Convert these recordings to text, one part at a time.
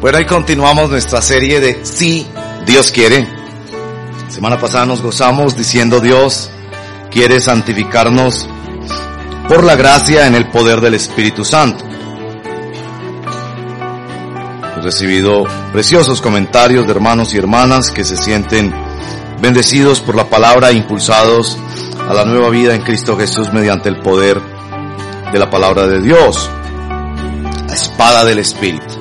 Bueno, ahí continuamos nuestra serie de Si Dios quiere. Semana pasada nos gozamos diciendo Dios quiere santificarnos por la gracia en el poder del Espíritu Santo. He recibido preciosos comentarios de hermanos y hermanas que se sienten bendecidos por la palabra e impulsados a la nueva vida en Cristo Jesús mediante el poder de la palabra de Dios, la espada del Espíritu.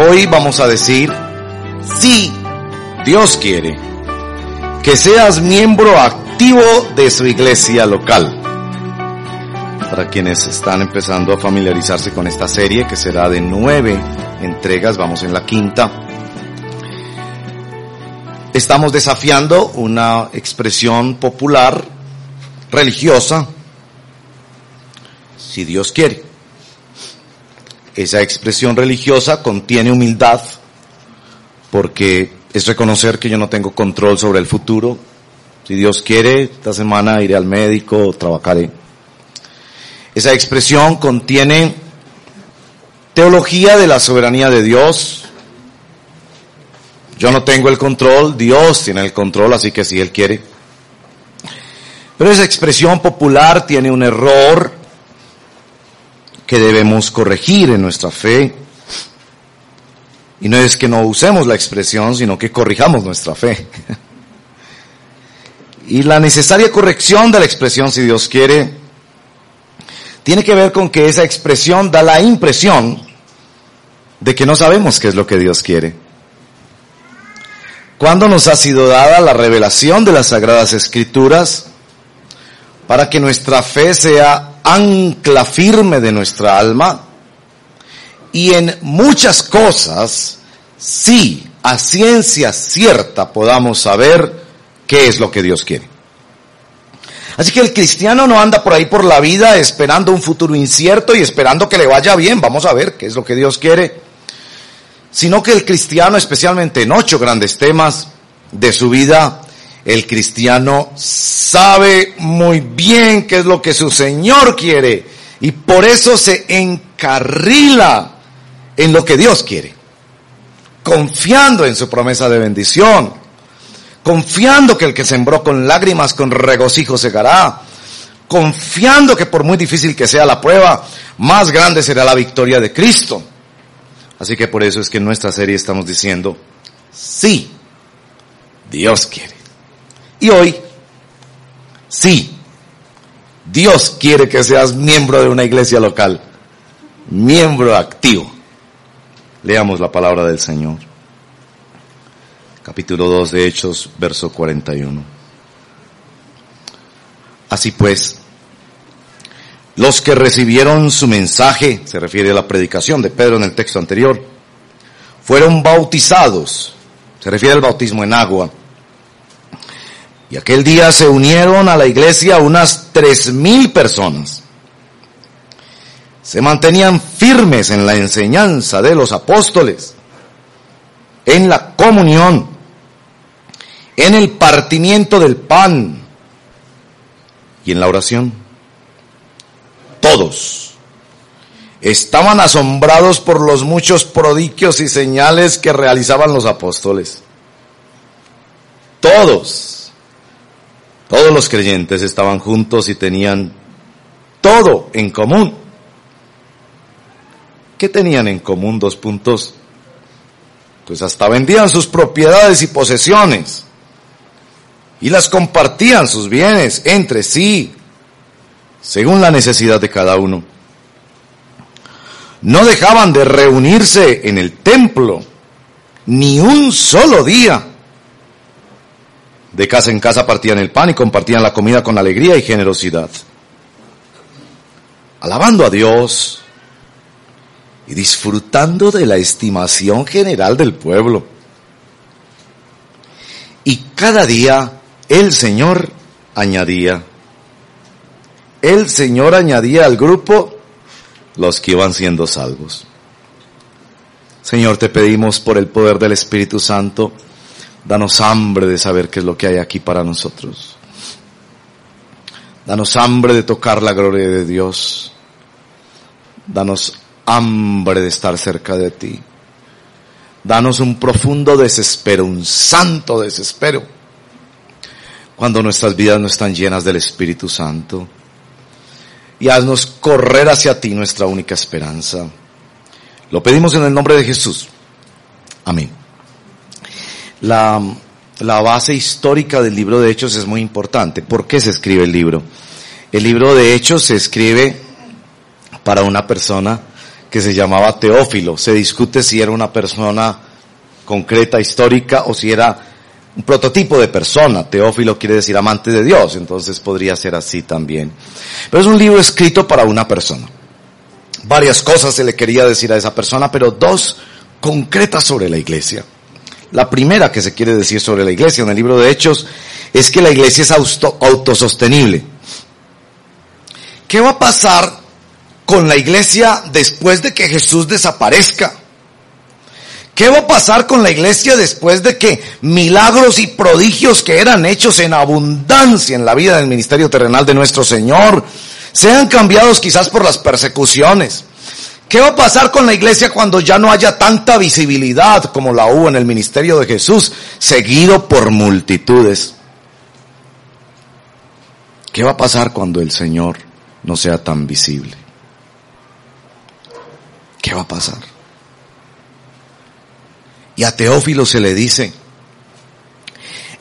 Hoy vamos a decir, si Dios quiere, que seas miembro activo de su iglesia local. Para quienes están empezando a familiarizarse con esta serie, que será de nueve entregas, vamos en la quinta, estamos desafiando una expresión popular, religiosa, si Dios quiere. Esa expresión religiosa contiene humildad porque es reconocer que yo no tengo control sobre el futuro. Si Dios quiere, esta semana iré al médico, trabajaré. Esa expresión contiene teología de la soberanía de Dios. Yo no tengo el control, Dios tiene el control, así que si Él quiere. Pero esa expresión popular tiene un error que debemos corregir en nuestra fe. Y no es que no usemos la expresión, sino que corrijamos nuestra fe. y la necesaria corrección de la expresión, si Dios quiere, tiene que ver con que esa expresión da la impresión de que no sabemos qué es lo que Dios quiere. ¿Cuándo nos ha sido dada la revelación de las Sagradas Escrituras para que nuestra fe sea ancla firme de nuestra alma? y en muchas cosas, sí, a ciencia cierta podamos saber qué es lo que Dios quiere. Así que el cristiano no anda por ahí por la vida esperando un futuro incierto y esperando que le vaya bien, vamos a ver qué es lo que Dios quiere, sino que el cristiano, especialmente en ocho grandes temas de su vida, el cristiano sabe muy bien qué es lo que su Señor quiere y por eso se encarrila en lo que Dios quiere, confiando en su promesa de bendición, confiando que el que sembró con lágrimas, con regocijo segará, confiando que por muy difícil que sea la prueba, más grande será la victoria de Cristo. Así que por eso es que en nuestra serie estamos diciendo, sí, Dios quiere. Y hoy, sí, Dios quiere que seas miembro de una iglesia local, miembro activo. Leamos la palabra del Señor. Capítulo 2 de Hechos, verso 41. Así pues, los que recibieron su mensaje, se refiere a la predicación de Pedro en el texto anterior, fueron bautizados, se refiere al bautismo en agua. Y aquel día se unieron a la iglesia unas tres mil personas se mantenían firmes en la enseñanza de los apóstoles, en la comunión, en el partimiento del pan y en la oración. Todos estaban asombrados por los muchos prodigios y señales que realizaban los apóstoles. Todos, todos los creyentes estaban juntos y tenían todo en común ¿Qué tenían en común dos puntos? Pues hasta vendían sus propiedades y posesiones y las compartían sus bienes entre sí, según la necesidad de cada uno. No dejaban de reunirse en el templo ni un solo día. De casa en casa partían el pan y compartían la comida con alegría y generosidad. Alabando a Dios y disfrutando de la estimación general del pueblo. Y cada día el Señor añadía, el Señor añadía al grupo los que iban siendo salvos. Señor, te pedimos por el poder del Espíritu Santo, danos hambre de saber qué es lo que hay aquí para nosotros. Danos hambre de tocar la gloria de Dios. Danos hambre de estar cerca de ti. Danos un profundo desespero, un santo desespero, cuando nuestras vidas no están llenas del Espíritu Santo. Y haznos correr hacia ti nuestra única esperanza. Lo pedimos en el nombre de Jesús. Amén. La, la base histórica del libro de Hechos es muy importante. ¿Por qué se escribe el libro? El libro de Hechos se escribe para una persona que se llamaba Teófilo. Se discute si era una persona concreta, histórica, o si era un prototipo de persona. Teófilo quiere decir amante de Dios, entonces podría ser así también. Pero es un libro escrito para una persona. Varias cosas se le quería decir a esa persona, pero dos concretas sobre la iglesia. La primera que se quiere decir sobre la iglesia en el libro de Hechos es que la iglesia es autosostenible. ¿Qué va a pasar con la iglesia después de que Jesús desaparezca? ¿Qué va a pasar con la iglesia después de que milagros y prodigios que eran hechos en abundancia en la vida del ministerio terrenal de nuestro Señor sean cambiados quizás por las persecuciones? ¿Qué va a pasar con la iglesia cuando ya no haya tanta visibilidad como la hubo en el ministerio de Jesús, seguido por multitudes? ¿Qué va a pasar cuando el Señor no sea tan visible. ¿Qué va a pasar? Y a Teófilo se le dice,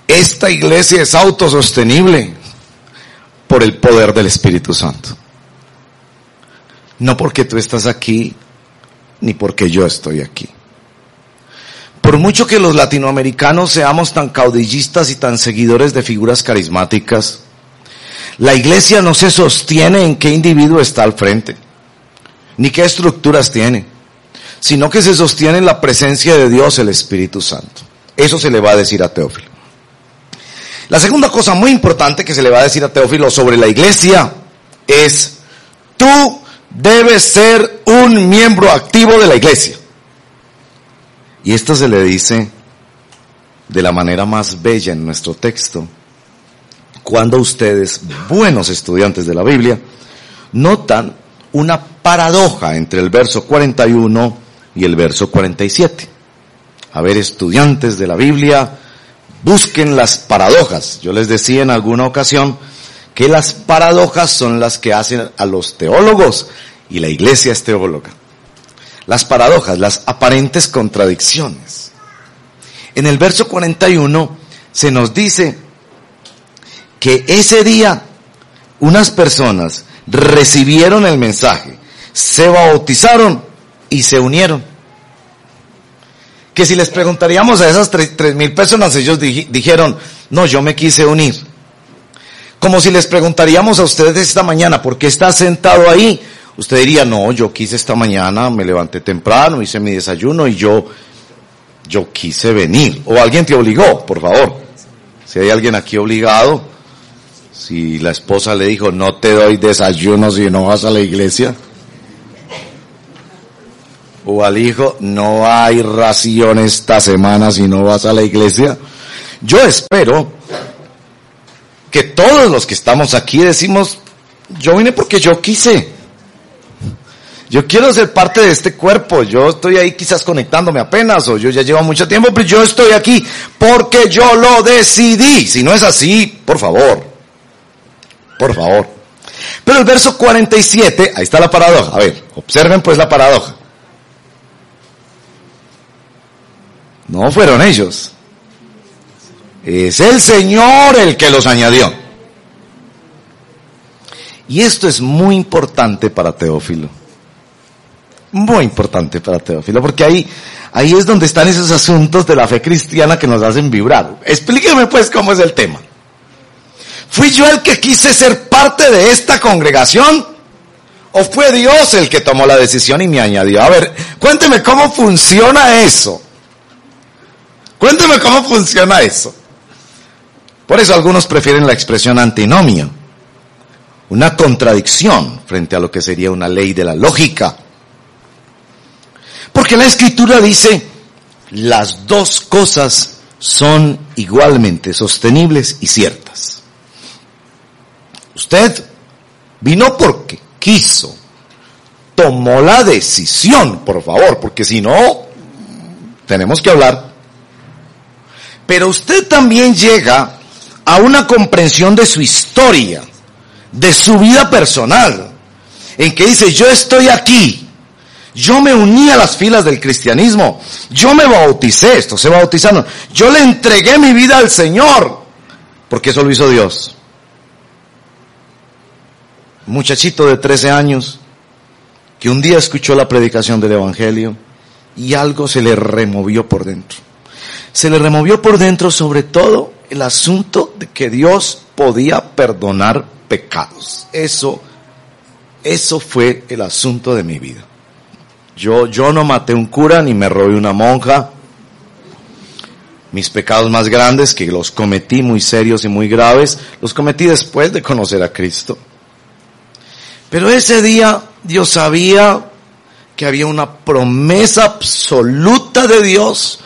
esta iglesia es autosostenible por el poder del Espíritu Santo. No porque tú estás aquí, ni porque yo estoy aquí. Por mucho que los latinoamericanos seamos tan caudillistas y tan seguidores de figuras carismáticas, la iglesia no se sostiene en qué individuo está al frente, ni qué estructuras tiene, sino que se sostiene en la presencia de Dios, el Espíritu Santo. Eso se le va a decir a Teófilo. La segunda cosa muy importante que se le va a decir a Teófilo sobre la iglesia es, tú debes ser un miembro activo de la iglesia. Y esto se le dice de la manera más bella en nuestro texto, cuando ustedes, buenos estudiantes de la Biblia, notan una paradoja entre el verso 41 y el verso 47. A ver, estudiantes de la Biblia, busquen las paradojas. Yo les decía en alguna ocasión que las paradojas son las que hacen a los teólogos y la iglesia es teóloga. Las paradojas, las aparentes contradicciones. En el verso 41 se nos dice que ese día unas personas recibieron el mensaje, se bautizaron y se unieron. Que si les preguntaríamos a esas tres, mil personas, ellos dijeron, no, yo me quise unir. Como si les preguntaríamos a ustedes esta mañana, ¿por qué está sentado ahí? Usted diría, no, yo quise esta mañana, me levanté temprano, hice mi desayuno y yo, yo quise venir. O alguien te obligó, por favor. Si hay alguien aquí obligado, si la esposa le dijo, no te doy desayuno si no vas a la iglesia. O al hijo, no hay ración esta semana si no vas a la iglesia. Yo espero que todos los que estamos aquí decimos, yo vine porque yo quise. Yo quiero ser parte de este cuerpo. Yo estoy ahí quizás conectándome apenas o yo ya llevo mucho tiempo, pero yo estoy aquí porque yo lo decidí. Si no es así, por favor, por favor. Pero el verso 47, ahí está la paradoja. A ver, observen pues la paradoja. No fueron ellos. Es el Señor el que los añadió. Y esto es muy importante para Teófilo. Muy importante para Teófilo, porque ahí, ahí es donde están esos asuntos de la fe cristiana que nos hacen vibrar. Explíqueme pues cómo es el tema. ¿Fui yo el que quise ser parte de esta congregación? ¿O fue Dios el que tomó la decisión y me añadió? A ver, cuénteme cómo funciona eso. Cuénteme cómo funciona eso. Por eso algunos prefieren la expresión antinomio, una contradicción frente a lo que sería una ley de la lógica. Porque la escritura dice, las dos cosas son igualmente sostenibles y ciertas. Usted vino porque quiso. tomó la decisión, por favor, porque si no, tenemos que hablar. Pero usted también llega a una comprensión de su historia, de su vida personal, en que dice, yo estoy aquí, yo me uní a las filas del cristianismo, yo me bauticé, esto se bautizando, yo le entregué mi vida al Señor, porque eso lo hizo Dios. muchachito de 13 años, que un día escuchó la predicación del Evangelio y algo se le removió por dentro. Se le removió por dentro sobre todo el asunto de que Dios podía perdonar pecados. Eso, eso fue el asunto de mi vida. Yo, yo no maté un cura ni me robé una monja. Mis pecados más grandes, que los cometí muy serios y muy graves, los cometí después de conocer a Cristo. Pero ese día Dios sabía que había una promesa absoluta de Dios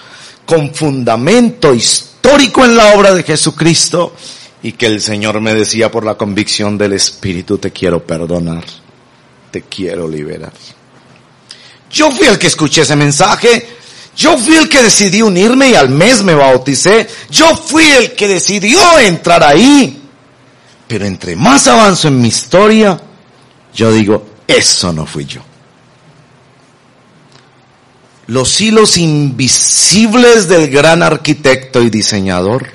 con fundamento histórico en la obra de Jesucristo y que el Señor me decía por la convicción del Espíritu, te quiero perdonar, te quiero liberar. Yo fui el que escuché ese mensaje, yo fui el que decidí unirme y al mes me bauticé, yo fui el que decidió entrar ahí. Pero entre más avanzo en mi historia, yo digo, eso no fui yo. Los hilos invisibles del gran arquitecto y diseñador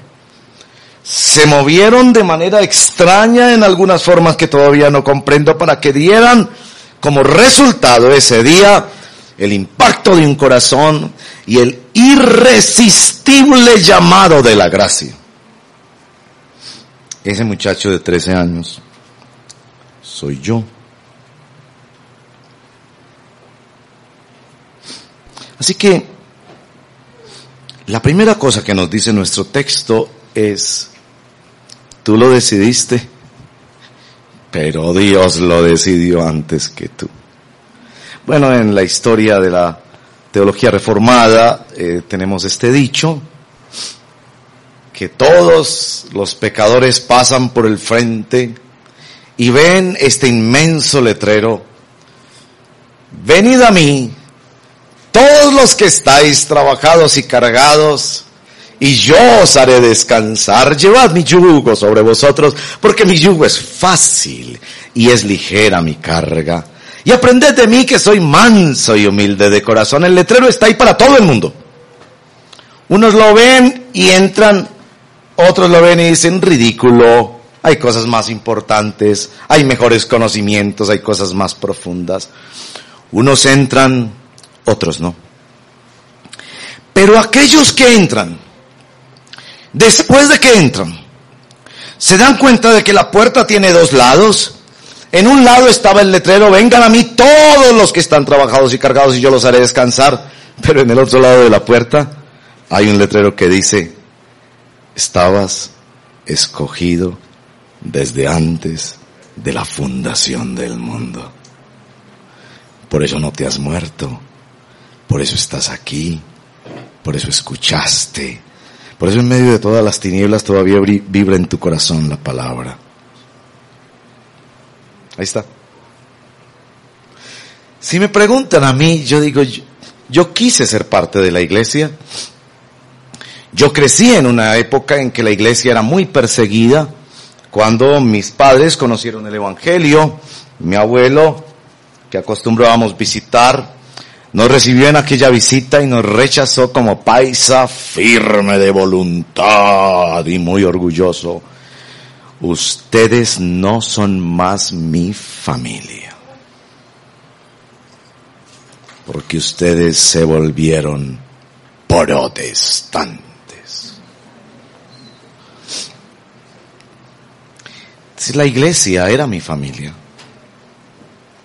se movieron de manera extraña en algunas formas que todavía no comprendo para que dieran como resultado ese día el impacto de un corazón y el irresistible llamado de la gracia. Ese muchacho de 13 años soy yo. Así que la primera cosa que nos dice nuestro texto es, tú lo decidiste, pero Dios lo decidió antes que tú. Bueno, en la historia de la teología reformada eh, tenemos este dicho, que todos los pecadores pasan por el frente y ven este inmenso letrero, venid a mí todos los que estáis trabajados y cargados, y yo os haré descansar. Llevad mi yugo sobre vosotros, porque mi yugo es fácil y es ligera mi carga. Y aprended de mí que soy manso y humilde de corazón. El letrero está ahí para todo el mundo. Unos lo ven y entran, otros lo ven y dicen ridículo. Hay cosas más importantes, hay mejores conocimientos, hay cosas más profundas. Unos entran otros no. Pero aquellos que entran, después de que entran, se dan cuenta de que la puerta tiene dos lados. En un lado estaba el letrero, vengan a mí todos los que están trabajados y cargados y yo los haré descansar. Pero en el otro lado de la puerta hay un letrero que dice, estabas escogido desde antes de la fundación del mundo. Por eso no te has muerto por eso estás aquí, por eso escuchaste, por eso en medio de todas las tinieblas todavía vibra en tu corazón la palabra. Ahí está. Si me preguntan a mí, yo digo, yo, quise ser parte de la iglesia. Yo crecí en una época en que la iglesia era muy perseguida. Cuando mis padres conocieron el Evangelio, mi abuelo, que acostumbrábamos visitar, nos recibió en aquella visita y nos rechazó como paisa firme de voluntad y muy orgulloso. Ustedes no son más mi familia. Porque ustedes se volvieron protestantes. Si la iglesia era mi familia,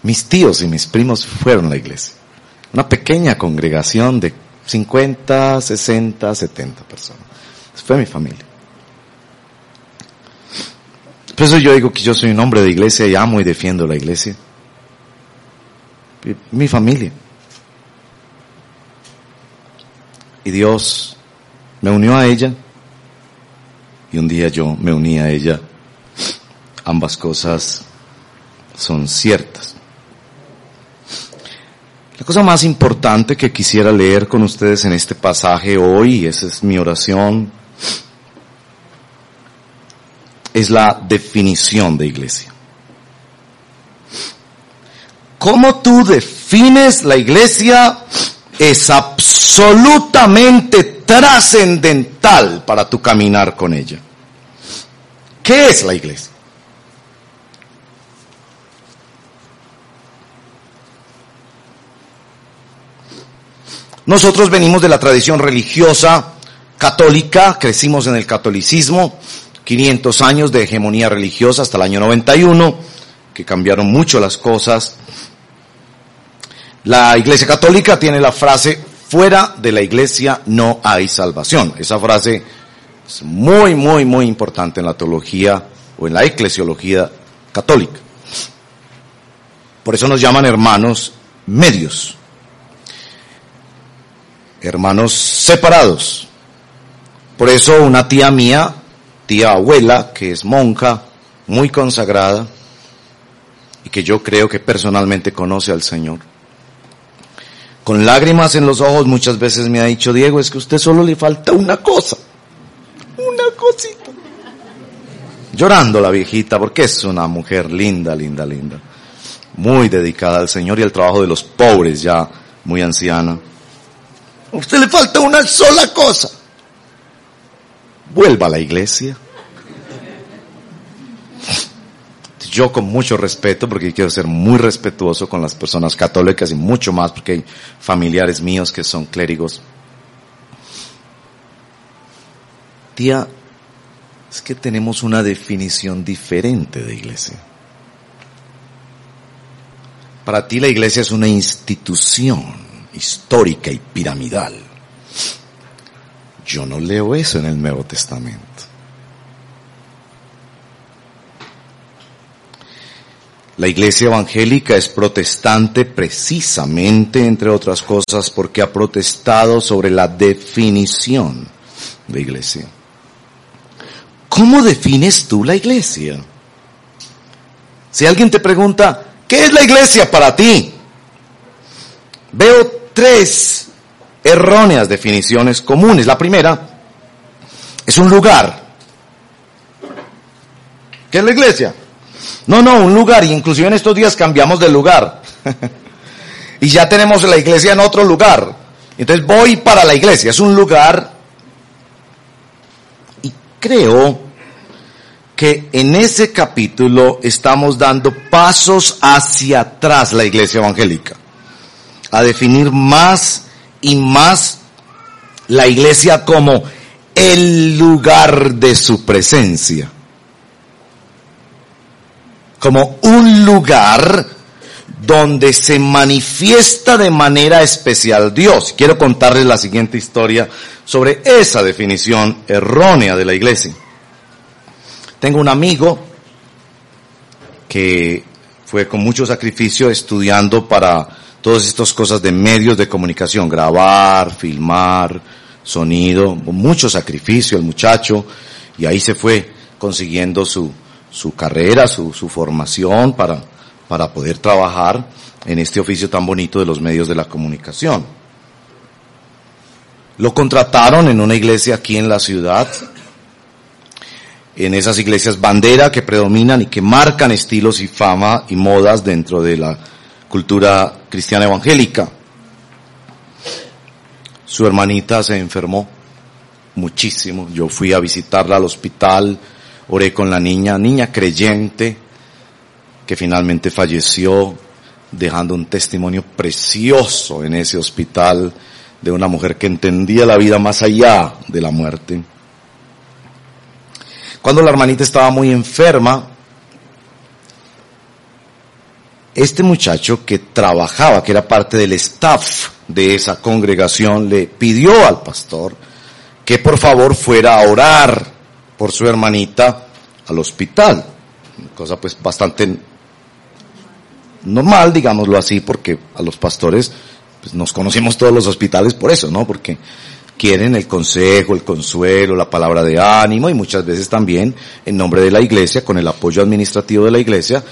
mis tíos y mis primos fueron la iglesia. Una pequeña congregación de 50, 60, 70 personas. Fue mi familia. Por eso yo digo que yo soy un hombre de iglesia y amo y defiendo la iglesia. Mi familia. Y Dios me unió a ella y un día yo me uní a ella. Ambas cosas son ciertas. La cosa más importante que quisiera leer con ustedes en este pasaje hoy, y esa es mi oración, es la definición de iglesia. ¿Cómo tú defines la iglesia? Es absolutamente trascendental para tu caminar con ella. ¿Qué es la iglesia? Nosotros venimos de la tradición religiosa católica, crecimos en el catolicismo, 500 años de hegemonía religiosa hasta el año 91, que cambiaron mucho las cosas. La Iglesia Católica tiene la frase, fuera de la Iglesia no hay salvación. Esa frase es muy, muy, muy importante en la teología o en la eclesiología católica. Por eso nos llaman hermanos medios hermanos separados. Por eso una tía mía, tía abuela, que es monja, muy consagrada, y que yo creo que personalmente conoce al Señor, con lágrimas en los ojos muchas veces me ha dicho, Diego, es que a usted solo le falta una cosa, una cosita. Llorando la viejita, porque es una mujer linda, linda, linda, muy dedicada al Señor y al trabajo de los pobres, ya muy anciana. A usted le falta una sola cosa. Vuelva a la iglesia. Yo con mucho respeto, porque quiero ser muy respetuoso con las personas católicas y mucho más porque hay familiares míos que son clérigos. Tía, es que tenemos una definición diferente de iglesia. Para ti la iglesia es una institución histórica y piramidal. Yo no leo eso en el Nuevo Testamento. La iglesia evangélica es protestante precisamente, entre otras cosas, porque ha protestado sobre la definición de iglesia. ¿Cómo defines tú la iglesia? Si alguien te pregunta, ¿qué es la iglesia para ti? Veo tres erróneas definiciones comunes. La primera es un lugar. ¿Qué es la iglesia? No, no, un lugar. Y inclusive en estos días cambiamos de lugar. y ya tenemos la iglesia en otro lugar. Entonces voy para la iglesia. Es un lugar. Y creo que en ese capítulo estamos dando pasos hacia atrás la iglesia evangélica a definir más y más la iglesia como el lugar de su presencia. Como un lugar donde se manifiesta de manera especial Dios. Quiero contarles la siguiente historia sobre esa definición errónea de la iglesia. Tengo un amigo que fue con mucho sacrificio estudiando para todas estas cosas de medios de comunicación, grabar, filmar, sonido, mucho sacrificio el muchacho, y ahí se fue consiguiendo su, su carrera, su, su formación para, para poder trabajar en este oficio tan bonito de los medios de la comunicación. Lo contrataron en una iglesia aquí en la ciudad, en esas iglesias bandera que predominan y que marcan estilos y fama y modas dentro de la cultura cristiana evangélica. Su hermanita se enfermó muchísimo. Yo fui a visitarla al hospital, oré con la niña, niña creyente, que finalmente falleció, dejando un testimonio precioso en ese hospital de una mujer que entendía la vida más allá de la muerte. Cuando la hermanita estaba muy enferma, este muchacho que trabajaba, que era parte del staff de esa congregación, le pidió al pastor que por favor fuera a orar por su hermanita al hospital. Cosa pues bastante normal, digámoslo así, porque a los pastores pues nos conocemos todos los hospitales por eso, ¿no? Porque quieren el consejo, el consuelo, la palabra de ánimo y muchas veces también en nombre de la iglesia, con el apoyo administrativo de la iglesia,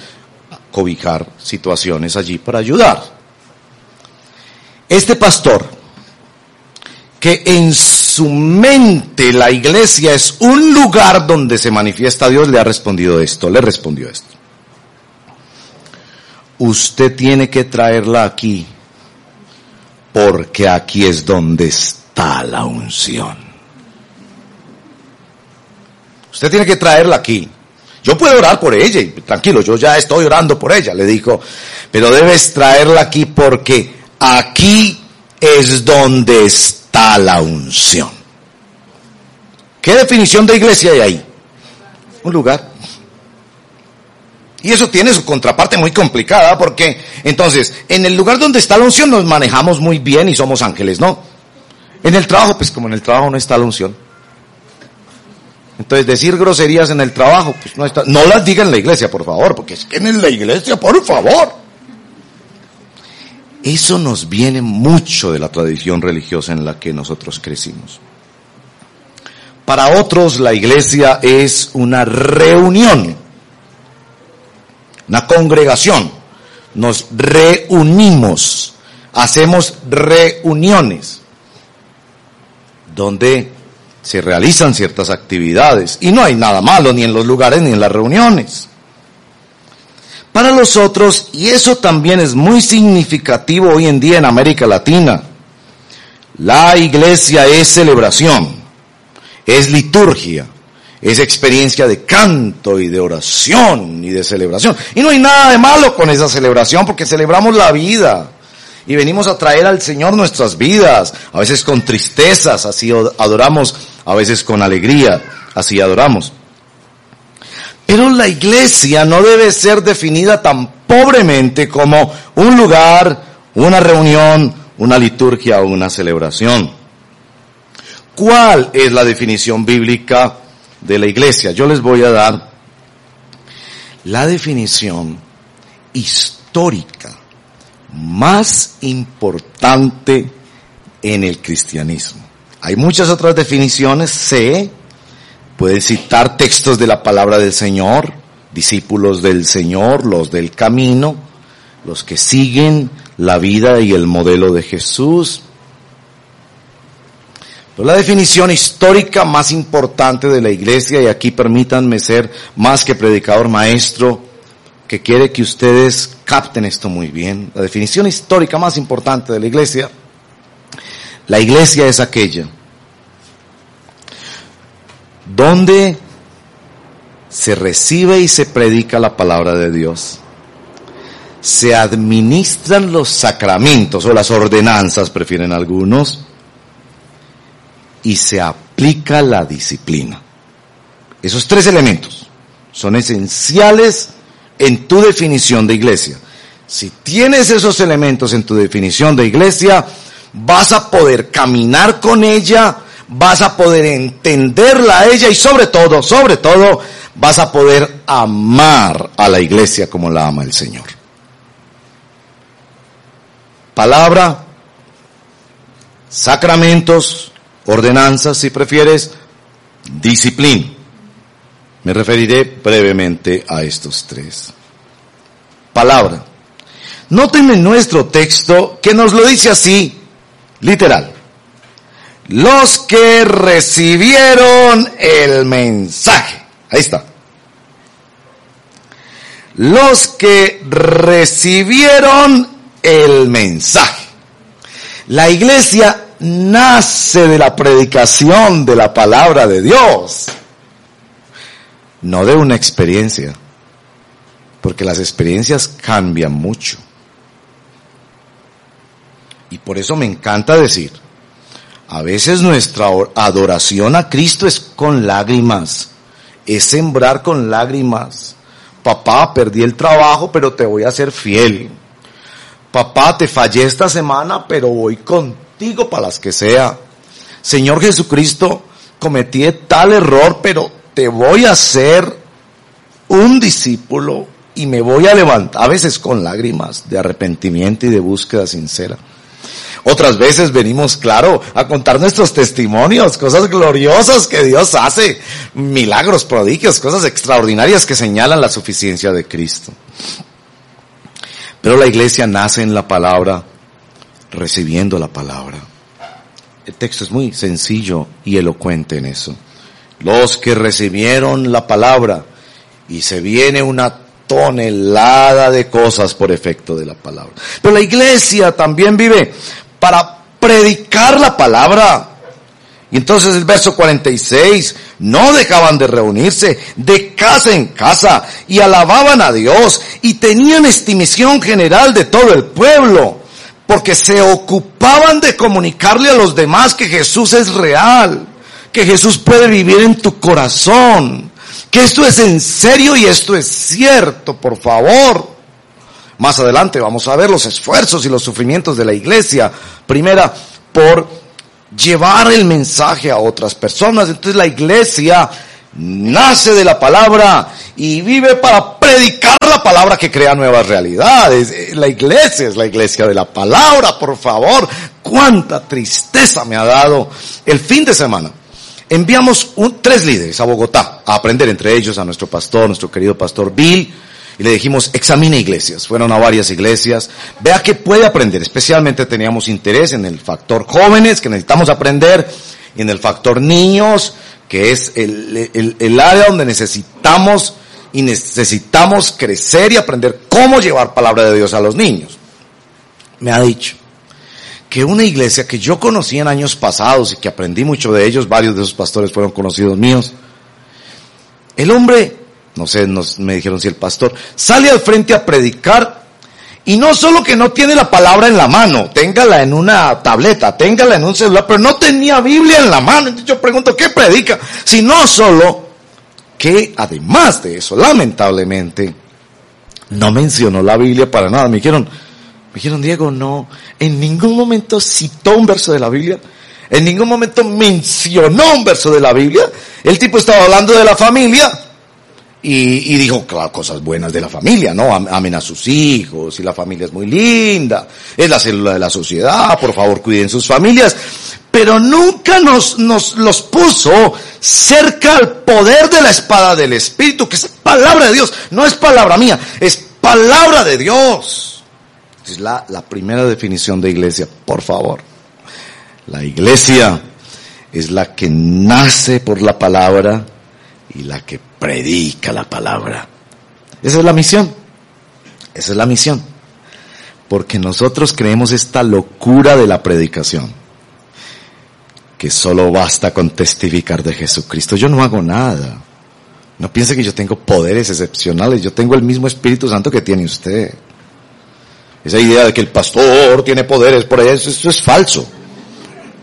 cobijar situaciones allí para ayudar. Este pastor, que en su mente la iglesia es un lugar donde se manifiesta Dios, le ha respondido esto, le respondió esto. Usted tiene que traerla aquí, porque aquí es donde está la unción. Usted tiene que traerla aquí. Yo puedo orar por ella, y tranquilo, yo ya estoy orando por ella, le dijo, pero debes traerla aquí porque aquí es donde está la unción. ¿Qué definición de iglesia hay ahí? Un lugar. Y eso tiene su contraparte muy complicada porque entonces, en el lugar donde está la unción nos manejamos muy bien y somos ángeles, ¿no? En el trabajo, pues como en el trabajo no está la unción. Entonces decir groserías en el trabajo, pues no está, no las diga en la iglesia, por favor, porque es que en la iglesia, por favor. Eso nos viene mucho de la tradición religiosa en la que nosotros crecimos. Para otros la iglesia es una reunión, una congregación. Nos reunimos, hacemos reuniones, donde se realizan ciertas actividades y no hay nada malo ni en los lugares ni en las reuniones. Para los otros, y eso también es muy significativo hoy en día en América Latina, la iglesia es celebración, es liturgia, es experiencia de canto y de oración y de celebración. Y no hay nada de malo con esa celebración porque celebramos la vida y venimos a traer al Señor nuestras vidas, a veces con tristezas, así adoramos, a veces con alegría, así adoramos. Pero la iglesia no debe ser definida tan pobremente como un lugar, una reunión, una liturgia o una celebración. ¿Cuál es la definición bíblica de la iglesia? Yo les voy a dar la definición histórica más importante en el cristianismo. Hay muchas otras definiciones, sé, puede citar textos de la palabra del Señor, discípulos del Señor, los del camino, los que siguen la vida y el modelo de Jesús. Pero la definición histórica más importante de la iglesia, y aquí permítanme ser más que predicador maestro, que quiere que ustedes capten esto muy bien. La definición histórica más importante de la iglesia, la iglesia es aquella donde se recibe y se predica la palabra de Dios, se administran los sacramentos o las ordenanzas, prefieren algunos, y se aplica la disciplina. Esos tres elementos son esenciales en tu definición de iglesia. Si tienes esos elementos en tu definición de iglesia, vas a poder caminar con ella, vas a poder entenderla a ella y sobre todo, sobre todo, vas a poder amar a la iglesia como la ama el Señor. Palabra, sacramentos, ordenanzas, si prefieres, disciplina. Me referiré brevemente a estos tres. Palabra. Noten en nuestro texto que nos lo dice así, literal. Los que recibieron el mensaje. Ahí está. Los que recibieron el mensaje. La iglesia nace de la predicación de la palabra de Dios no de una experiencia, porque las experiencias cambian mucho. Y por eso me encanta decir, a veces nuestra adoración a Cristo es con lágrimas, es sembrar con lágrimas. Papá, perdí el trabajo, pero te voy a ser fiel. Papá, te fallé esta semana, pero voy contigo para las que sea. Señor Jesucristo, cometí tal error, pero te voy a ser un discípulo y me voy a levantar, a veces con lágrimas de arrepentimiento y de búsqueda sincera. Otras veces venimos, claro, a contar nuestros testimonios, cosas gloriosas que Dios hace, milagros, prodigios, cosas extraordinarias que señalan la suficiencia de Cristo. Pero la iglesia nace en la palabra, recibiendo la palabra. El texto es muy sencillo y elocuente en eso. Los que recibieron la palabra y se viene una tonelada de cosas por efecto de la palabra. Pero la iglesia también vive para predicar la palabra. Y entonces el verso 46, no dejaban de reunirse de casa en casa y alababan a Dios y tenían estimación general de todo el pueblo, porque se ocupaban de comunicarle a los demás que Jesús es real, que Jesús puede vivir en tu corazón, que esto es en serio y esto es cierto, por favor. Más adelante vamos a ver los esfuerzos y los sufrimientos de la iglesia. Primera, por llevar el mensaje a otras personas. Entonces la iglesia nace de la palabra y vive para predicar la palabra que crea nuevas realidades. La iglesia es la iglesia de la palabra, por favor. Cuánta tristeza me ha dado el fin de semana. Enviamos tres líderes a Bogotá a aprender entre ellos a nuestro pastor, nuestro querido pastor Bill, y le dijimos, examine iglesias. Fueron a varias iglesias, vea que puede aprender. Especialmente teníamos interés en el factor jóvenes, que necesitamos aprender, y en el factor niños, que es el, el área donde necesitamos y necesitamos crecer y aprender cómo llevar palabra de Dios a los niños. Me ha dicho que una iglesia que yo conocí en años pasados y que aprendí mucho de ellos, varios de esos pastores fueron conocidos míos, el hombre no sé, nos, me dijeron si el pastor sale al frente a predicar y no solo que no tiene la palabra en la mano, téngala en una tableta, téngala en un celular, pero no tenía Biblia en la mano. Entonces yo pregunto, ¿qué predica? Si no solo que además de eso, lamentablemente, no mencionó la Biblia para nada. Me dijeron, me dijeron, Diego, no, en ningún momento citó un verso de la Biblia. En ningún momento mencionó un verso de la Biblia. El tipo estaba hablando de la familia y, y, dijo claro, cosas buenas de la familia, ¿no? Amen a sus hijos y la familia es muy linda, es la célula de la sociedad, por favor cuiden sus familias. Pero nunca nos, nos los puso cerca al poder de la espada del Espíritu, que es palabra de Dios, no es palabra mía, es palabra de Dios. Es la, la primera definición de iglesia, por favor. La iglesia es la que nace por la palabra y la que predica la palabra. Esa es la misión. Esa es la misión. Porque nosotros creemos esta locura de la predicación. Que solo basta con testificar de Jesucristo. Yo no hago nada. No piense que yo tengo poderes excepcionales. Yo tengo el mismo Espíritu Santo que tiene usted. Esa idea de que el pastor tiene poderes por ahí, eso es falso.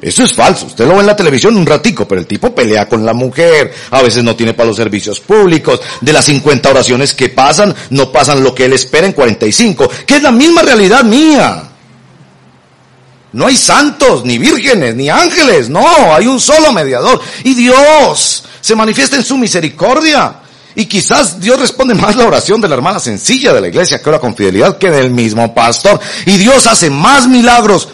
Eso es falso. Usted lo ve en la televisión un ratico, pero el tipo pelea con la mujer, a veces no tiene para los servicios públicos, de las 50 oraciones que pasan, no pasan lo que él espera en 45, que es la misma realidad mía. No hay santos, ni vírgenes, ni ángeles, no, hay un solo mediador. Y Dios se manifiesta en su misericordia. Y quizás Dios responde más la oración de la hermana sencilla de la iglesia que ora con fidelidad que del mismo pastor. Y Dios hace más milagros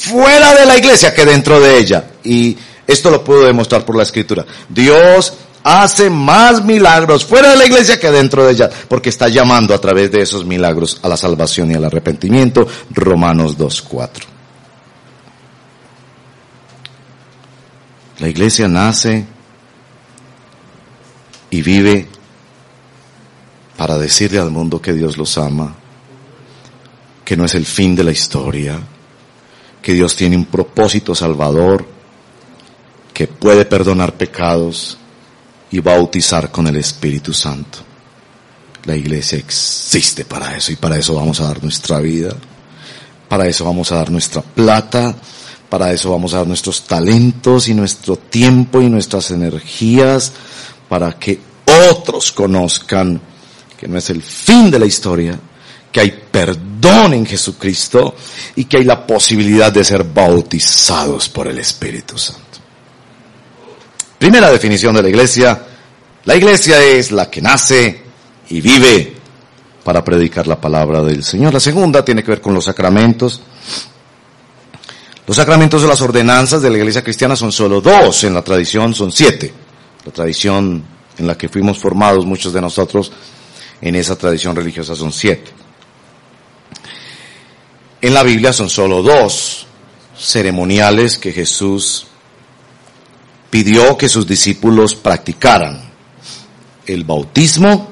fuera de la iglesia que dentro de ella. Y esto lo puedo demostrar por la escritura. Dios hace más milagros fuera de la iglesia que dentro de ella, porque está llamando a través de esos milagros a la salvación y al arrepentimiento. Romanos 2.4. La iglesia nace y vive para decirle al mundo que Dios los ama, que no es el fin de la historia, que Dios tiene un propósito salvador, que puede perdonar pecados y bautizar con el Espíritu Santo. La iglesia existe para eso y para eso vamos a dar nuestra vida, para eso vamos a dar nuestra plata, para eso vamos a dar nuestros talentos y nuestro tiempo y nuestras energías, para que otros conozcan que no es el fin de la historia, que hay perdón en Jesucristo y que hay la posibilidad de ser bautizados por el Espíritu Santo. Primera definición de la iglesia. La iglesia es la que nace y vive para predicar la palabra del Señor. La segunda tiene que ver con los sacramentos. Los sacramentos de las ordenanzas de la iglesia cristiana son solo dos, en la tradición son siete. La tradición en la que fuimos formados muchos de nosotros, en esa tradición religiosa son siete. En la Biblia son solo dos ceremoniales que Jesús pidió que sus discípulos practicaran. El bautismo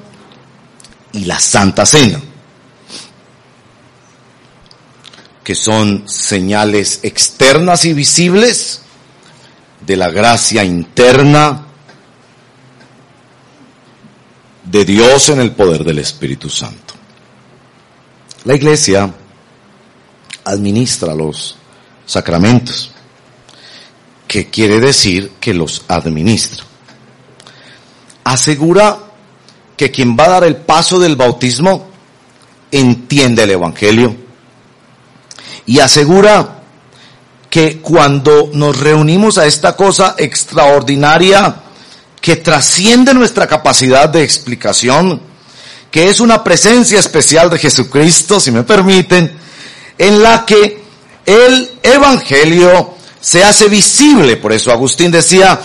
y la Santa Cena, que son señales externas y visibles de la gracia interna de Dios en el poder del Espíritu Santo. La iglesia administra los sacramentos, que quiere decir que los administra. Asegura que quien va a dar el paso del bautismo entiende el Evangelio y asegura que cuando nos reunimos a esta cosa extraordinaria que trasciende nuestra capacidad de explicación, que es una presencia especial de Jesucristo, si me permiten, en la que el Evangelio se hace visible. Por eso Agustín decía,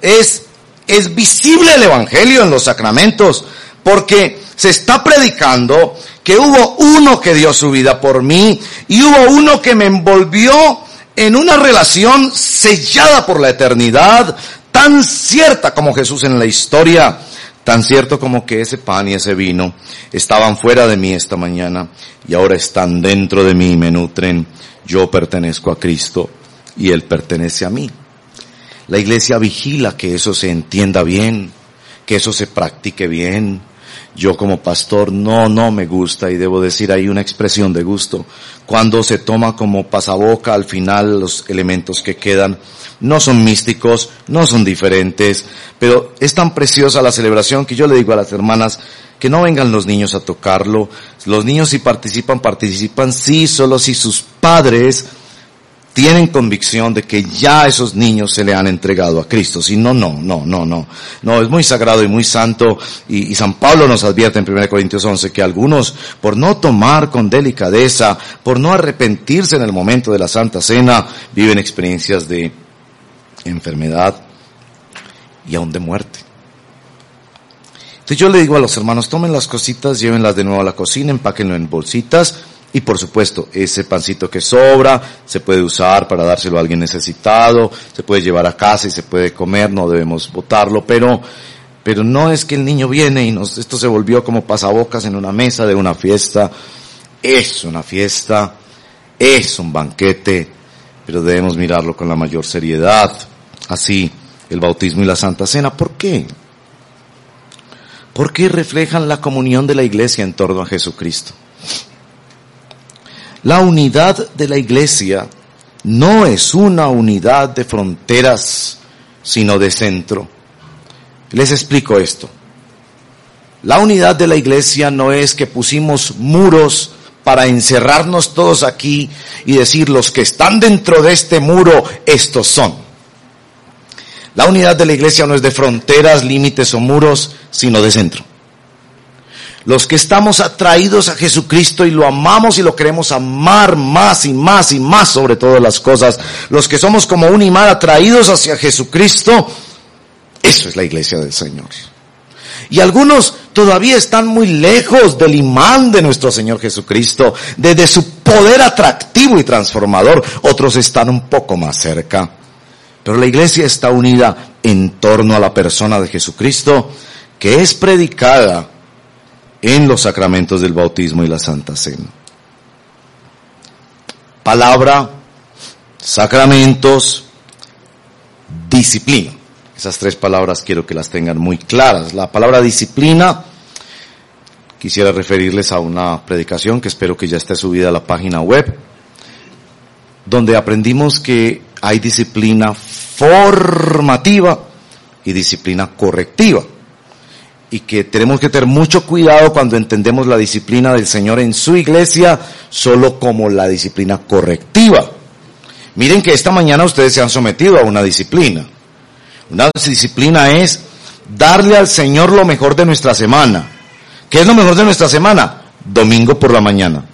es, es visible el Evangelio en los sacramentos, porque se está predicando que hubo uno que dio su vida por mí y hubo uno que me envolvió en una relación sellada por la eternidad, tan cierta como Jesús en la historia, tan cierto como que ese pan y ese vino estaban fuera de mí esta mañana y ahora están dentro de mí y me nutren. Yo pertenezco a Cristo y Él pertenece a mí. La iglesia vigila que eso se entienda bien, que eso se practique bien, yo como pastor no, no me gusta y debo decir ahí una expresión de gusto. Cuando se toma como pasaboca al final los elementos que quedan, no son místicos, no son diferentes, pero es tan preciosa la celebración que yo le digo a las hermanas que no vengan los niños a tocarlo. Los niños si participan, participan sí, solo si sus padres tienen convicción de que ya esos niños se le han entregado a Cristo. Si no, no, no, no, no. No, es muy sagrado y muy santo. Y, San Pablo nos advierte en 1 Corintios 11 que algunos, por no tomar con delicadeza, por no arrepentirse en el momento de la Santa Cena, viven experiencias de enfermedad y aún de muerte. Entonces yo le digo a los hermanos, tomen las cositas, llévenlas de nuevo a la cocina, empáquenlo en bolsitas, y por supuesto, ese pancito que sobra se puede usar para dárselo a alguien necesitado, se puede llevar a casa y se puede comer, no debemos botarlo, pero, pero no es que el niño viene y nos, esto se volvió como pasabocas en una mesa de una fiesta. Es una fiesta, es un banquete, pero debemos mirarlo con la mayor seriedad. Así, el bautismo y la Santa Cena. ¿Por qué? Porque reflejan la comunión de la iglesia en torno a Jesucristo. La unidad de la iglesia no es una unidad de fronteras, sino de centro. Les explico esto. La unidad de la iglesia no es que pusimos muros para encerrarnos todos aquí y decir los que están dentro de este muro, estos son. La unidad de la iglesia no es de fronteras, límites o muros, sino de centro. Los que estamos atraídos a Jesucristo y lo amamos y lo queremos amar más y más y más sobre todas las cosas. Los que somos como un imán atraídos hacia Jesucristo. Eso es la iglesia del Señor. Y algunos todavía están muy lejos del imán de nuestro Señor Jesucristo, de, su poder atractivo y transformador. Otros están un poco más cerca. Pero la iglesia está unida en torno a la persona de Jesucristo, que es predicada en los sacramentos del bautismo y la Santa Cena. Palabra, sacramentos, disciplina. Esas tres palabras quiero que las tengan muy claras. La palabra disciplina, quisiera referirles a una predicación que espero que ya esté subida a la página web, donde aprendimos que hay disciplina formativa y disciplina correctiva y que tenemos que tener mucho cuidado cuando entendemos la disciplina del Señor en su iglesia solo como la disciplina correctiva. Miren que esta mañana ustedes se han sometido a una disciplina. Una disciplina es darle al Señor lo mejor de nuestra semana. ¿Qué es lo mejor de nuestra semana? Domingo por la mañana.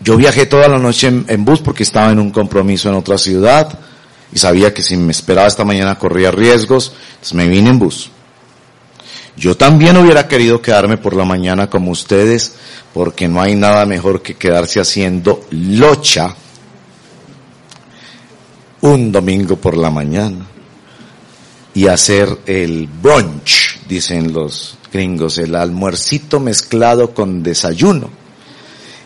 Yo viajé toda la noche en, bus porque estaba en un compromiso en otra ciudad y sabía que si me esperaba esta mañana corría riesgos, entonces me vine en bus. Yo también hubiera querido quedarme por la mañana como ustedes, porque no hay nada mejor que quedarse haciendo locha un domingo por la mañana y hacer el brunch, dicen los gringos, el almuercito mezclado con desayuno.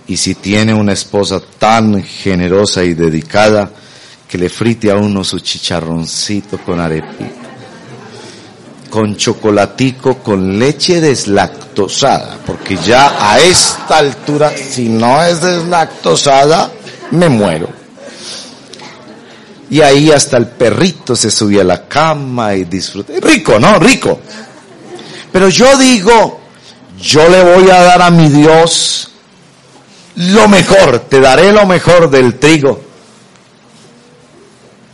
Y si tiene una esposa tan generosa y dedicada, que le frite a uno su chicharroncito con arepita con chocolatico con leche deslactosada, porque ya a esta altura, si no es deslactosada, me muero. Y ahí hasta el perrito se subía a la cama y disfruta. Rico, ¿no? Rico. Pero yo digo, yo le voy a dar a mi Dios lo mejor, te daré lo mejor del trigo.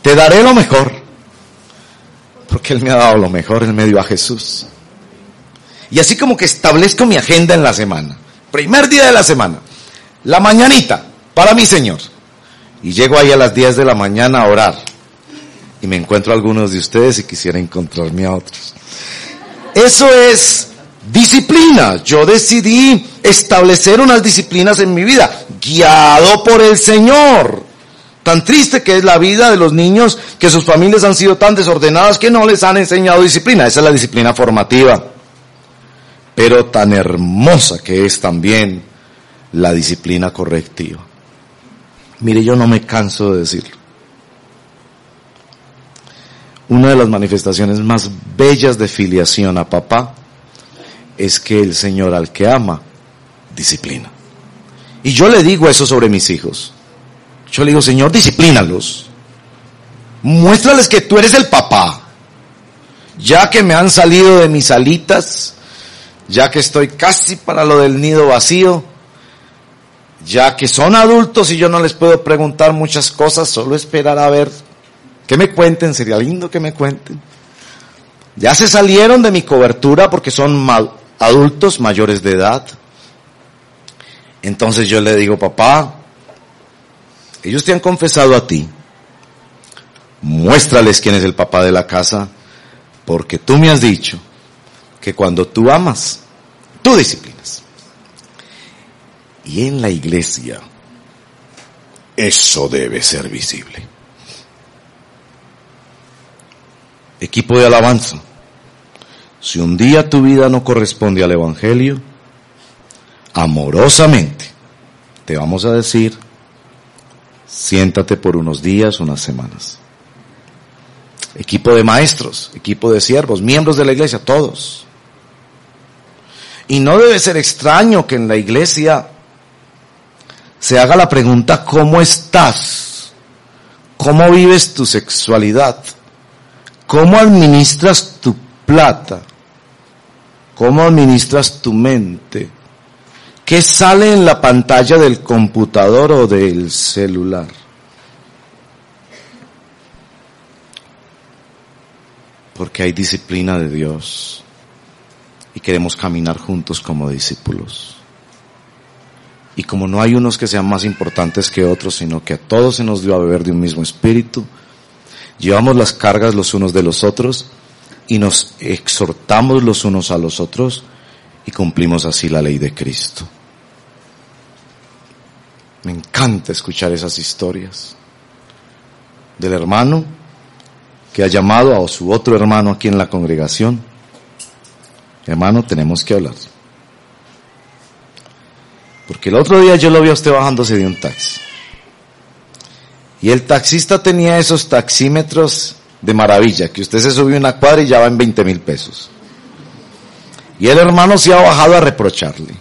Te daré lo mejor. Porque Él me ha dado lo mejor, Él me dio a Jesús. Y así como que establezco mi agenda en la semana. Primer día de la semana. La mañanita, para mi Señor. Y llego ahí a las 10 de la mañana a orar. Y me encuentro a algunos de ustedes y quisiera encontrarme a otros. Eso es disciplina. Yo decidí establecer unas disciplinas en mi vida, guiado por el Señor. Tan triste que es la vida de los niños que sus familias han sido tan desordenadas que no les han enseñado disciplina. Esa es la disciplina formativa. Pero tan hermosa que es también la disciplina correctiva. Mire, yo no me canso de decirlo. Una de las manifestaciones más bellas de filiación a papá es que el Señor al que ama, disciplina. Y yo le digo eso sobre mis hijos. Yo le digo, Señor, disciplínalos. Muéstrales que tú eres el papá. Ya que me han salido de mis alitas, ya que estoy casi para lo del nido vacío, ya que son adultos y yo no les puedo preguntar muchas cosas, solo esperar a ver que me cuenten, sería lindo que me cuenten. Ya se salieron de mi cobertura porque son adultos mayores de edad. Entonces yo le digo, papá, ellos te han confesado a ti. Muéstrales quién es el papá de la casa, porque tú me has dicho que cuando tú amas, tú disciplinas. Y en la iglesia, eso debe ser visible. Equipo de alabanza, si un día tu vida no corresponde al Evangelio, amorosamente te vamos a decir, siéntate por unos días, unas semanas. Equipo de maestros, equipo de siervos, miembros de la iglesia, todos. Y no debe ser extraño que en la iglesia se haga la pregunta, ¿cómo estás? ¿Cómo vives tu sexualidad? ¿Cómo administras tu plata? ¿Cómo administras tu mente? ¿Qué sale en la pantalla del computador o del celular? Porque hay disciplina de Dios y queremos caminar juntos como discípulos. Y como no hay unos que sean más importantes que otros, sino que a todos se nos dio a beber de un mismo espíritu, llevamos las cargas los unos de los otros y nos exhortamos los unos a los otros y cumplimos así la ley de Cristo. Me encanta escuchar esas historias del hermano que ha llamado a su otro hermano aquí en la congregación. Hermano, tenemos que hablar. Porque el otro día yo lo vi a usted bajándose de un taxi. Y el taxista tenía esos taxímetros de maravilla, que usted se subió una cuadra y ya va en 20 mil pesos. Y el hermano se ha bajado a reprocharle.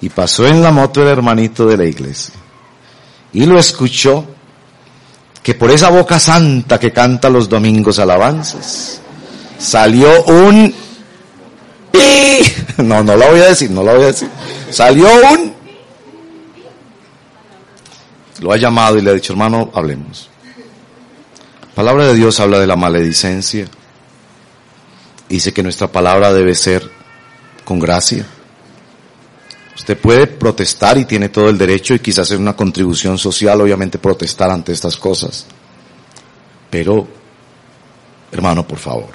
Y pasó en la moto el hermanito de la iglesia. Y lo escuchó que por esa boca santa que canta los domingos alabanzas, salió un... No, no lo voy a decir, no lo voy a decir. Salió un... Lo ha llamado y le ha dicho, hermano, hablemos. La palabra de Dios habla de la maledicencia. Dice que nuestra palabra debe ser con gracia. Usted puede protestar y tiene todo el derecho y quizás hacer una contribución social, obviamente protestar ante estas cosas. Pero, hermano, por favor,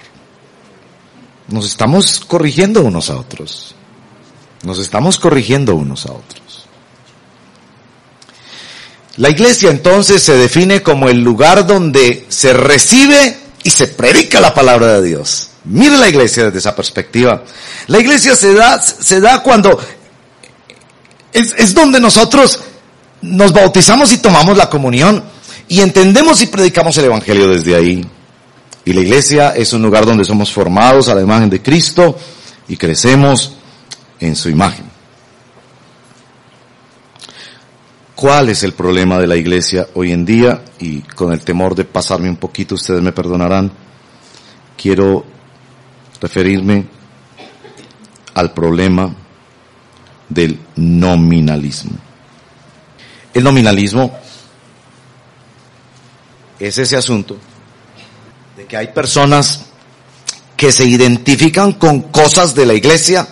nos estamos corrigiendo unos a otros. Nos estamos corrigiendo unos a otros. La iglesia entonces se define como el lugar donde se recibe y se predica la palabra de Dios. Mire la iglesia desde esa perspectiva. La iglesia se da, se da cuando es, es donde nosotros nos bautizamos y tomamos la comunión y entendemos y predicamos el Evangelio desde ahí. Y la iglesia es un lugar donde somos formados a la imagen de Cristo y crecemos en su imagen. ¿Cuál es el problema de la iglesia hoy en día? Y con el temor de pasarme un poquito, ustedes me perdonarán, quiero referirme al problema del nominalismo. El nominalismo es ese asunto de que hay personas que se identifican con cosas de la iglesia,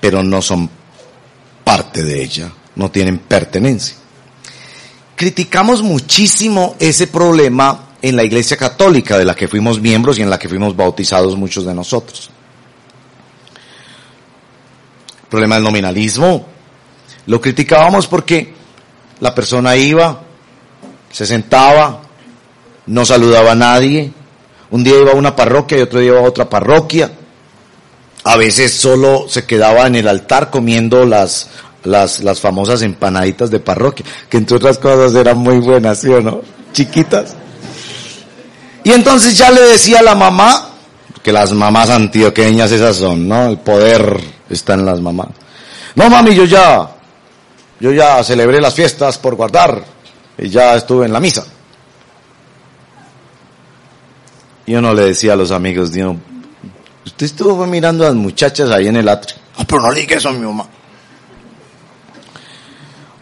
pero no son parte de ella, no tienen pertenencia. Criticamos muchísimo ese problema en la iglesia católica de la que fuimos miembros y en la que fuimos bautizados muchos de nosotros. El problema del nominalismo lo criticábamos porque la persona iba, se sentaba, no saludaba a nadie, un día iba a una parroquia y otro día iba a otra parroquia, a veces solo se quedaba en el altar comiendo las, las, las famosas empanaditas de parroquia, que entre otras cosas eran muy buenas, ¿sí o no? Chiquitas. Y entonces ya le decía a la mamá, que las mamás antioqueñas esas son, ¿no? El poder está en las mamás. No mami, yo ya, yo ya celebré las fiestas por guardar y ya estuve en la misa. Yo no le decía a los amigos, digo, usted estuvo mirando a las muchachas ahí en el atrio. No, pero no le dije eso a mi mamá.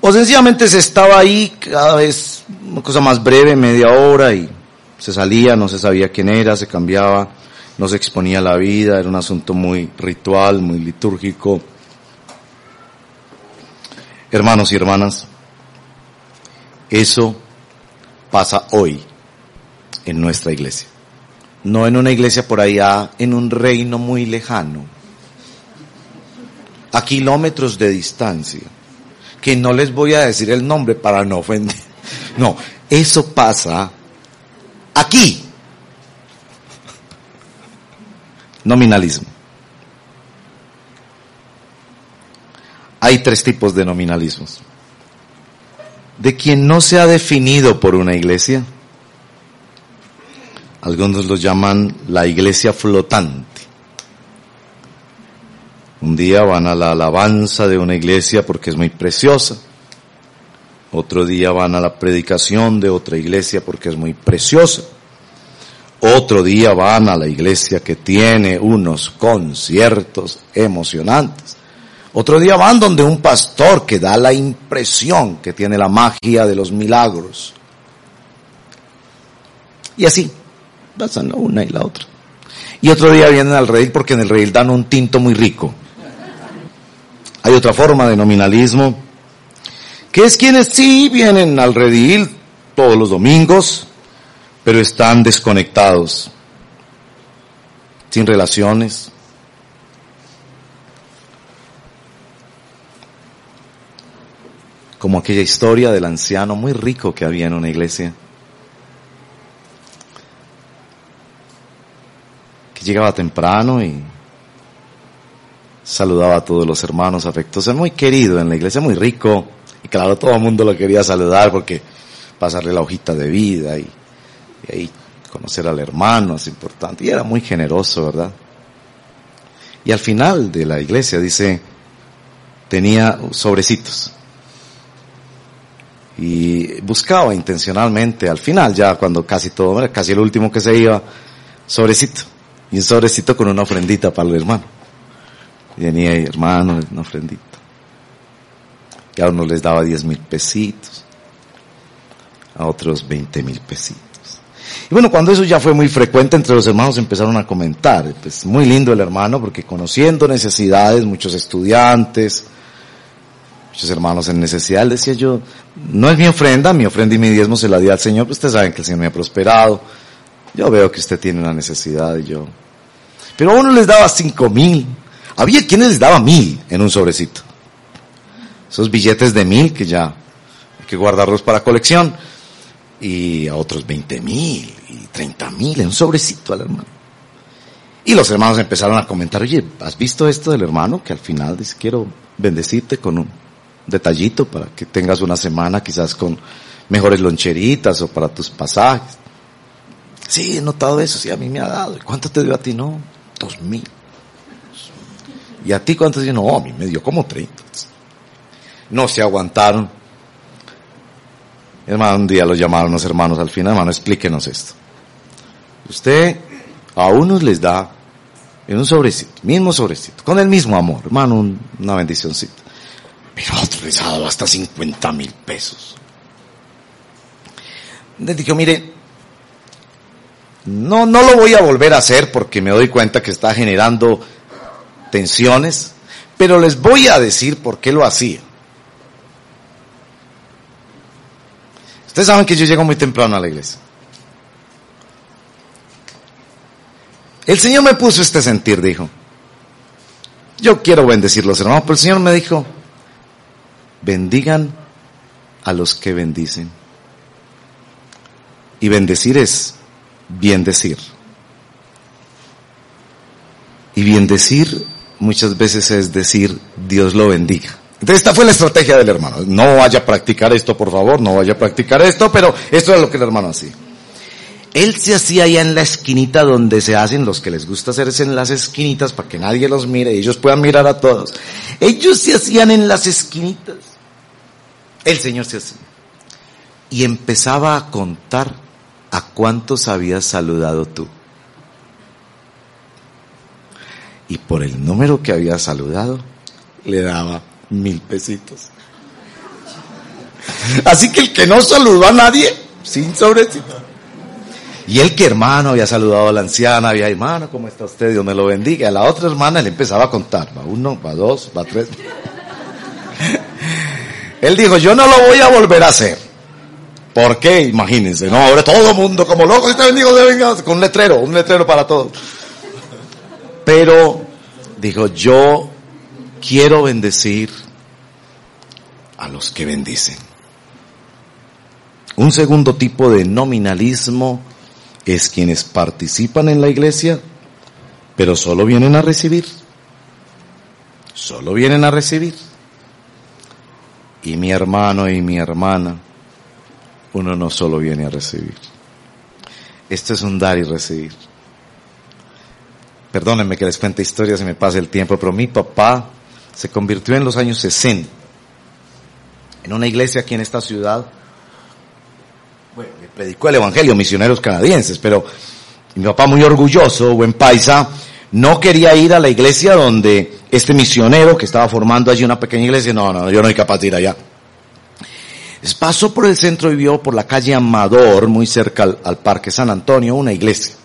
O sencillamente se estaba ahí cada vez una cosa más breve, media hora y se salía, no se sabía quién era, se cambiaba, no se exponía la vida, era un asunto muy ritual, muy litúrgico. Hermanos y hermanas, eso pasa hoy en nuestra iglesia. No en una iglesia por allá, en un reino muy lejano, a kilómetros de distancia, que no les voy a decir el nombre para no ofender. No, eso pasa Aquí. Nominalismo. Hay tres tipos de nominalismos. De quien no se ha definido por una iglesia. Algunos lo llaman la iglesia flotante. Un día van a la alabanza de una iglesia porque es muy preciosa otro día van a la predicación de otra iglesia porque es muy preciosa. Otro día van a la iglesia que tiene unos conciertos emocionantes. Otro día van donde un pastor que da la impresión que tiene la magia de los milagros. Y así, pasan una y la otra. Y otro día vienen al rey porque en el rey dan un tinto muy rico. Hay otra forma de nominalismo que es quienes sí vienen al redil todos los domingos, pero están desconectados, sin relaciones. Como aquella historia del anciano muy rico que había en una iglesia, que llegaba temprano y saludaba a todos los hermanos afectuosos, muy querido en la iglesia, muy rico y claro, todo el mundo lo quería saludar porque pasarle la hojita de vida y, ahí conocer al hermano es importante. Y era muy generoso, ¿verdad? Y al final de la iglesia dice, tenía sobrecitos. Y buscaba intencionalmente, al final ya cuando casi todo, casi el último que se iba, sobrecito. Y un sobrecito con una ofrendita para el hermano. Y venía ahí, hermano, una ofrendita que a unos les daba 10 mil pesitos, a otros 20 mil pesitos. Y bueno, cuando eso ya fue muy frecuente entre los hermanos empezaron a comentar, pues muy lindo el hermano porque conociendo necesidades, muchos estudiantes, muchos hermanos en necesidad, decía yo, no es mi ofrenda, mi ofrenda y mi diezmo se la di al Señor, pues ustedes saben que el Señor me ha prosperado, yo veo que usted tiene una necesidad y yo, Pero a uno les daba cinco mil. Había quienes les daba mil en un sobrecito. Esos billetes de mil que ya hay que guardarlos para colección. Y a otros veinte mil y treinta mil en un sobrecito al hermano. Y los hermanos empezaron a comentar, oye, ¿has visto esto del hermano? Que al final dice, quiero bendecirte con un detallito para que tengas una semana quizás con mejores loncheritas o para tus pasajes. Sí, he notado eso, sí, a mí me ha dado. ¿Cuánto te dio a ti? No, dos mil. ¿Y a ti cuánto te dio? No, a mí me dio como treinta. No se aguantaron. Hermano, un día los llamaron los hermanos al final, hermano, explíquenos esto. Usted a unos les da en un sobrecito, mismo sobrecito, con el mismo amor, hermano, una bendicióncita. Pero a otros les ha dado hasta 50 mil pesos. Les dije, mire, no, no lo voy a volver a hacer porque me doy cuenta que está generando tensiones, pero les voy a decir por qué lo hacía. Ustedes saben que yo llego muy temprano a la iglesia. El Señor me puso este sentir, dijo. Yo quiero bendecir los hermanos, pero el Señor me dijo, bendigan a los que bendicen. Y bendecir es bien decir. Y bien decir muchas veces es decir Dios lo bendiga. Entonces esta fue la estrategia del hermano. No vaya a practicar esto, por favor, no vaya a practicar esto, pero esto es lo que el hermano hacía. Él se hacía allá en la esquinita donde se hacen los que les gusta hacerse en las esquinitas para que nadie los mire y ellos puedan mirar a todos. Ellos se hacían en las esquinitas. El Señor se hacía. Y empezaba a contar a cuántos habías saludado tú. Y por el número que había saludado, le daba mil pesitos. Así que el que no saludó a nadie, sin sobrecito. Y el que hermano había saludado a la anciana, había hermano, ¿cómo está usted? Dios me lo bendiga. A la otra hermana le empezaba a contar, va uno, va dos, va tres. Él dijo, yo no lo voy a volver a hacer. ¿Por qué? Imagínense, no, ahora todo el mundo como loco, si te bendigo de venganza, con un letrero, un letrero para todos. Pero dijo, yo quiero bendecir a los que bendicen. Un segundo tipo de nominalismo es quienes participan en la iglesia, pero solo vienen a recibir. Solo vienen a recibir. Y mi hermano y mi hermana, uno no solo viene a recibir. Esto es un dar y recibir. Perdónenme que les cuente historias y me pase el tiempo, pero mi papá se convirtió en los años 60 en una iglesia aquí en esta ciudad bueno, predicó el evangelio, misioneros canadienses, pero mi papá muy orgulloso, buen paisa, no quería ir a la iglesia donde este misionero que estaba formando allí una pequeña iglesia, no, no, yo no soy capaz de ir allá. pasó por el centro y vio por la calle Amador, muy cerca al, Parque San Antonio, una iglesia.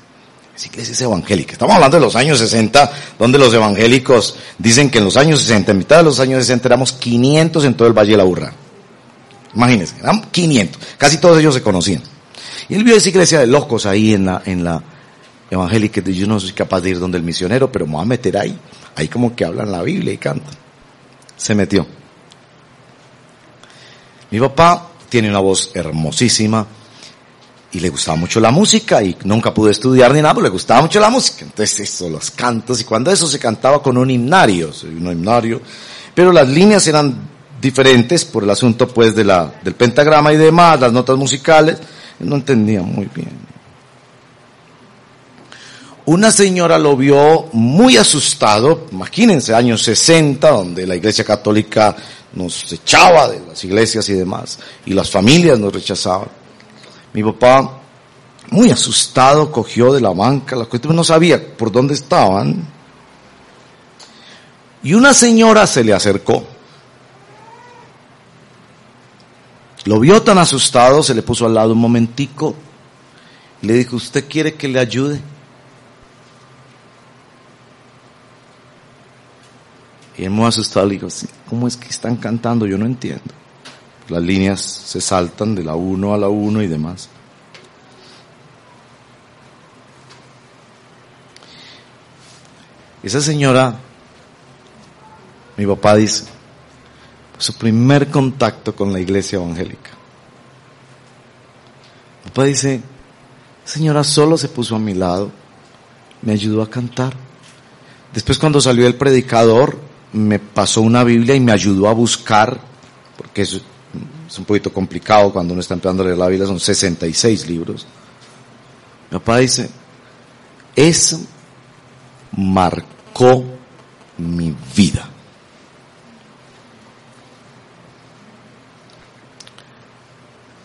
Esa iglesia es evangélica. Estamos hablando de los años 60, donde los evangélicos dicen que en los años 60, en mitad de los años 60 éramos 500 en todo el Valle de la Urra. Imagínense, eran 500. Casi todos ellos se conocían. Y él vio esa iglesia de locos ahí en la, en la evangélica. Yo no soy capaz de ir donde el misionero, pero me voy a meter ahí. Ahí como que hablan la Biblia y cantan. Se metió. Mi papá tiene una voz hermosísima y le gustaba mucho la música y nunca pudo estudiar ni nada, pero le gustaba mucho la música. Entonces eso, los cantos y cuando eso se cantaba con un himnario, un himnario, pero las líneas eran diferentes por el asunto pues de la, del pentagrama y demás, las notas musicales, no entendía muy bien. Una señora lo vio muy asustado, imagínense, años 60, donde la iglesia católica nos echaba de las iglesias y demás, y las familias nos rechazaban. Mi papá, muy asustado, cogió de la banca, la cuestión no sabía por dónde estaban, y una señora se le acercó Lo vio tan asustado, se le puso al lado un momentico y le dijo, ¿usted quiere que le ayude? Y él muy asustado le dijo, ¿cómo es que están cantando? Yo no entiendo. Las líneas se saltan de la uno a la uno y demás. Esa señora, mi papá dice, su primer contacto con la iglesia evangélica. Mi papá dice, señora solo se puso a mi lado, me ayudó a cantar. Después cuando salió el predicador, me pasó una Biblia y me ayudó a buscar, porque es, es un poquito complicado cuando uno está empezando a leer la Biblia, son 66 libros. Mi papá dice, eso marcó mi vida.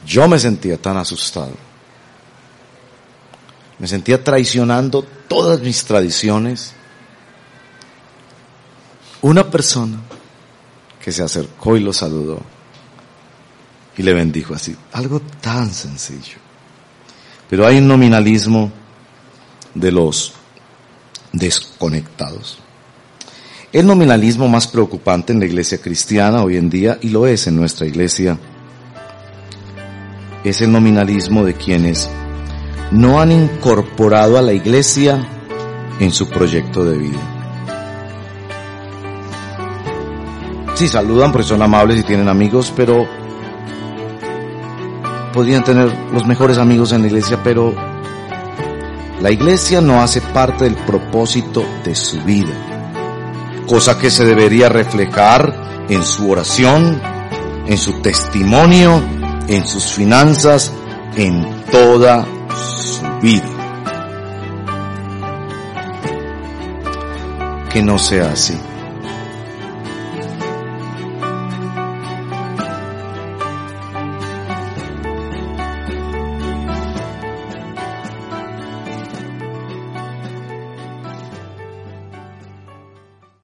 Yo me sentía tan asustado. Me sentía traicionando todas mis tradiciones. Una persona que se acercó y lo saludó y le bendijo así. Algo tan sencillo. Pero hay un nominalismo de los desconectados. El nominalismo más preocupante en la iglesia cristiana hoy en día, y lo es en nuestra iglesia, es el nominalismo de quienes no han incorporado a la iglesia en su proyecto de vida. Sí, saludan porque son amables y tienen amigos, pero podrían tener los mejores amigos en la iglesia, pero la iglesia no hace parte del propósito de su vida, cosa que se debería reflejar en su oración, en su testimonio, en sus finanzas, en toda su vida. Que no sea así.